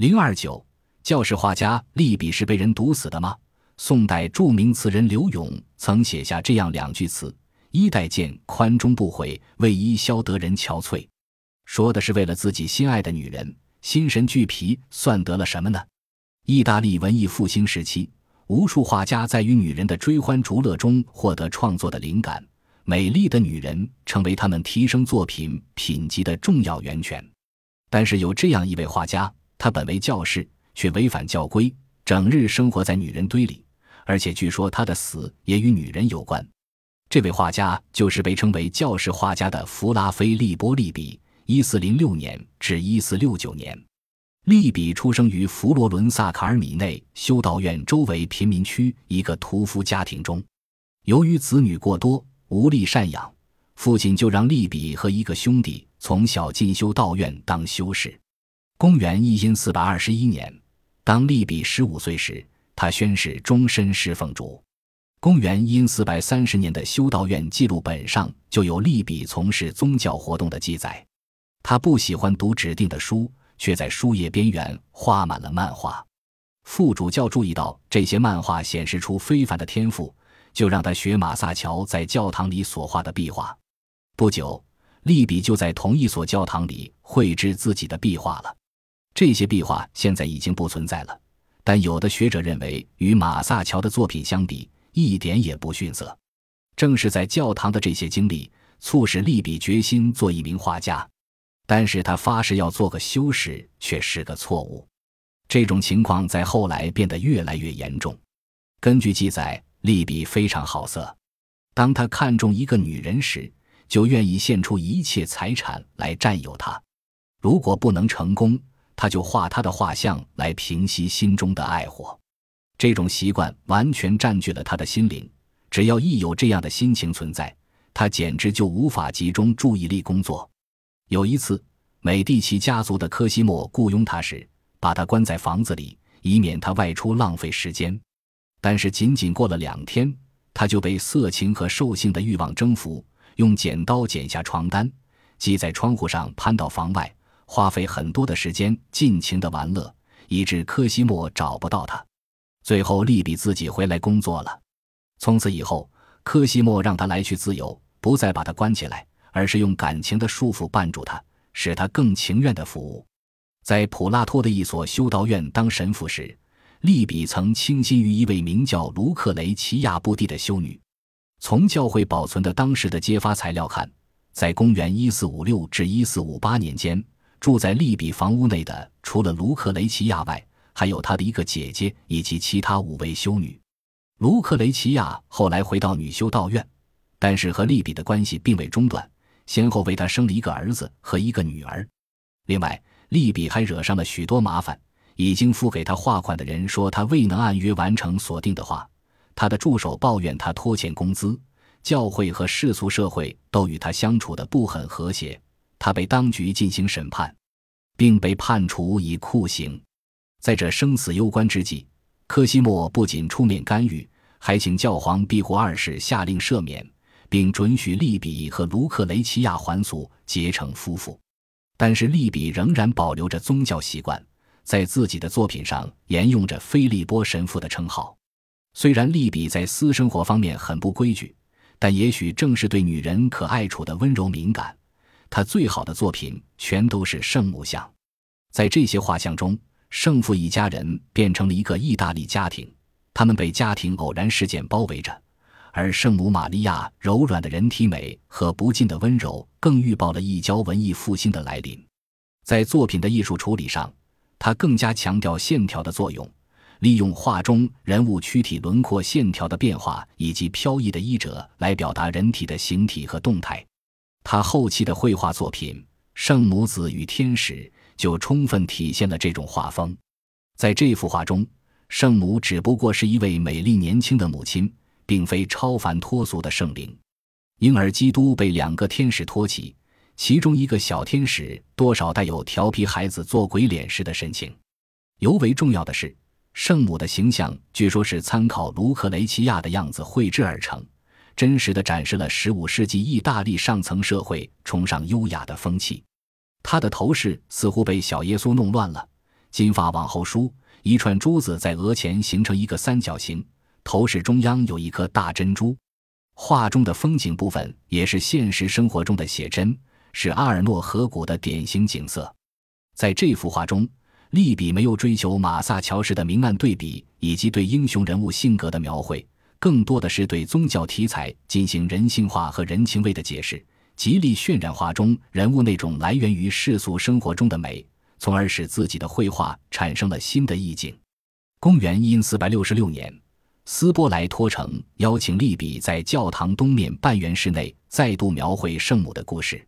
零二九，教士画家利比是被人毒死的吗？宋代著名词人柳永曾写下这样两句词：“衣带渐，宽终不悔，为伊消得人憔悴。”说的是为了自己心爱的女人，心神俱疲，算得了什么呢？意大利文艺复兴时期，无数画家在与女人的追欢逐乐中获得创作的灵感，美丽的女人成为他们提升作品品级的重要源泉。但是有这样一位画家，他本为教士，却违反教规，整日生活在女人堆里。而且据说他的死也与女人有关。这位画家就是被称为教士画家的弗拉菲利波利比（一四零六年至一四六九年）。利比出生于佛罗伦萨卡尔米内修道院周围贫民区一个屠夫家庭中。由于子女过多，无力赡养，父亲就让利比和一个兄弟从小进修道院当修士。公元一因四百二十一年，当利比十五岁时。他宣誓终身侍奉主。公元因四百三十年的修道院记录本上就有利比从事宗教活动的记载。他不喜欢读指定的书，却在书页边缘画满了漫画。副主教注意到这些漫画显示出非凡的天赋，就让他学马萨乔在教堂里所画的壁画。不久，利比就在同一所教堂里绘制自己的壁画了。这些壁画现在已经不存在了。但有的学者认为，与马萨乔的作品相比，一点也不逊色。正是在教堂的这些经历，促使利比决心做一名画家。但是他发誓要做个修士，却是个错误。这种情况在后来变得越来越严重。根据记载，利比非常好色，当他看中一个女人时，就愿意献出一切财产来占有她。如果不能成功，他就画他的画像来平息心中的爱火，这种习惯完全占据了他的心灵。只要一有这样的心情存在，他简直就无法集中注意力工作。有一次，美第奇家族的科西莫雇佣他时，把他关在房子里，以免他外出浪费时间。但是，仅仅过了两天，他就被色情和兽性的欲望征服，用剪刀剪下床单，系在窗户上，攀到房外。花费很多的时间，尽情的玩乐，以致科西莫找不到他。最后，利比自己回来工作了。从此以后，科西莫让他来去自由，不再把他关起来，而是用感情的束缚绊住他，使他更情愿的服务。在普拉托的一所修道院当神父时，利比曾倾心于一位名叫卢克雷齐亚布蒂的修女。从教会保存的当时的揭发材料看，在公元一四五六至一四五八年间。住在利比房屋内的，除了卢克雷齐亚外，还有他的一个姐姐以及其他五位修女。卢克雷齐亚后来回到女修道院，但是和利比的关系并未中断，先后为他生了一个儿子和一个女儿。另外，利比还惹上了许多麻烦。已经付给他画款的人说他未能按约完成所定的画，他的助手抱怨他拖欠工资，教会和世俗社会都与他相处的不很和谐。他被当局进行审判，并被判处以酷刑。在这生死攸关之际，科西莫不仅出面干预，还请教皇庇护二世下令赦免，并准许利比和卢克雷齐亚还俗，结成夫妇。但是利比仍然保留着宗教习惯，在自己的作品上沿用着菲利波神父的称号。虽然利比在私生活方面很不规矩，但也许正是对女人可爱处的温柔敏感。他最好的作品全都是圣母像，在这些画像中，圣父一家人变成了一个意大利家庭，他们被家庭偶然事件包围着，而圣母玛利亚柔软的人体美和不尽的温柔，更预报了一交文艺复兴的来临。在作品的艺术处理上，他更加强调线条的作用，利用画中人物躯体轮廓线条的变化以及飘逸的衣褶来表达人体的形体和动态。他后期的绘画作品《圣母子与天使》就充分体现了这种画风。在这幅画中，圣母只不过是一位美丽年轻的母亲，并非超凡脱俗的圣灵。婴儿基督被两个天使托起，其中一个小天使多少带有调皮孩子做鬼脸时的神情。尤为重要的是，圣母的形象据说是参考卢克雷齐亚的样子绘制而成。真实的展示了十五世纪意大利上层社会崇尚优雅的风气。他的头饰似乎被小耶稣弄乱了，金发往后梳，一串珠子在额前形成一个三角形，头饰中央有一颗大珍珠。画中的风景部分也是现实生活中的写真，是阿尔诺河谷的典型景色。在这幅画中，利比没有追求马萨乔式的明暗对比以及对英雄人物性格的描绘，更多的是对宗教题材进行人性化和人情味的解释，极力渲染画中人物那种来源于世俗生活中的美，从而使自己的绘画产生了新的意境。公元一四百六十六年。斯波莱托城邀请利比在教堂东面半圆室内再度描绘圣母的故事，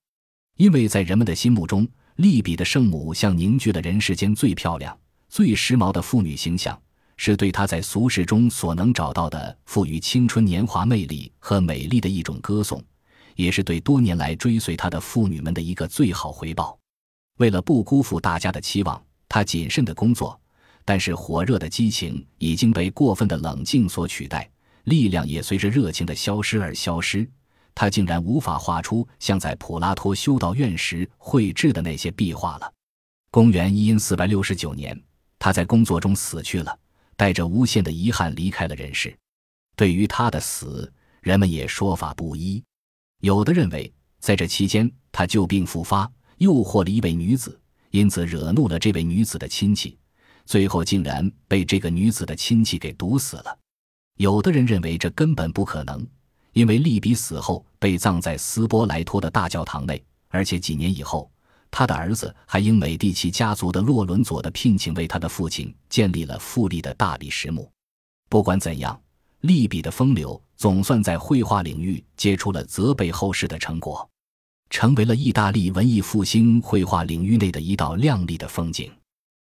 因为在人们的心目中，利比的圣母像凝聚了人世间最漂亮、最时髦的妇女形象，是对他在俗世中所能找到的赋予青春年华魅力和美丽的一种歌颂，也是对多年来追随他的妇女们的一个最好回报。为了不辜负大家的期望，他谨慎的工作。但是火热的激情已经被过分的冷静所取代，力量也随着热情的消失而消失。他竟然无法画出像在普拉托修道院时绘制的那些壁画了。公元一四百六十九年，他在工作中死去了，带着无限的遗憾离开了人世。对于他的死，人们也说法不一。有的认为，在这期间他旧病复发，诱惑了一位女子，因此惹怒了这位女子的亲戚。最后竟然被这个女子的亲戚给毒死了。有的人认为这根本不可能，因为利比死后被葬在斯波莱托的大教堂内，而且几年以后，他的儿子还因美第奇家族的洛伦佐的聘请，为他的父亲建立了富丽的大理石墓。不管怎样，利比的风流总算在绘画领域结出了泽被后世的成果，成为了意大利文艺复兴绘画领域内的一道亮丽的风景。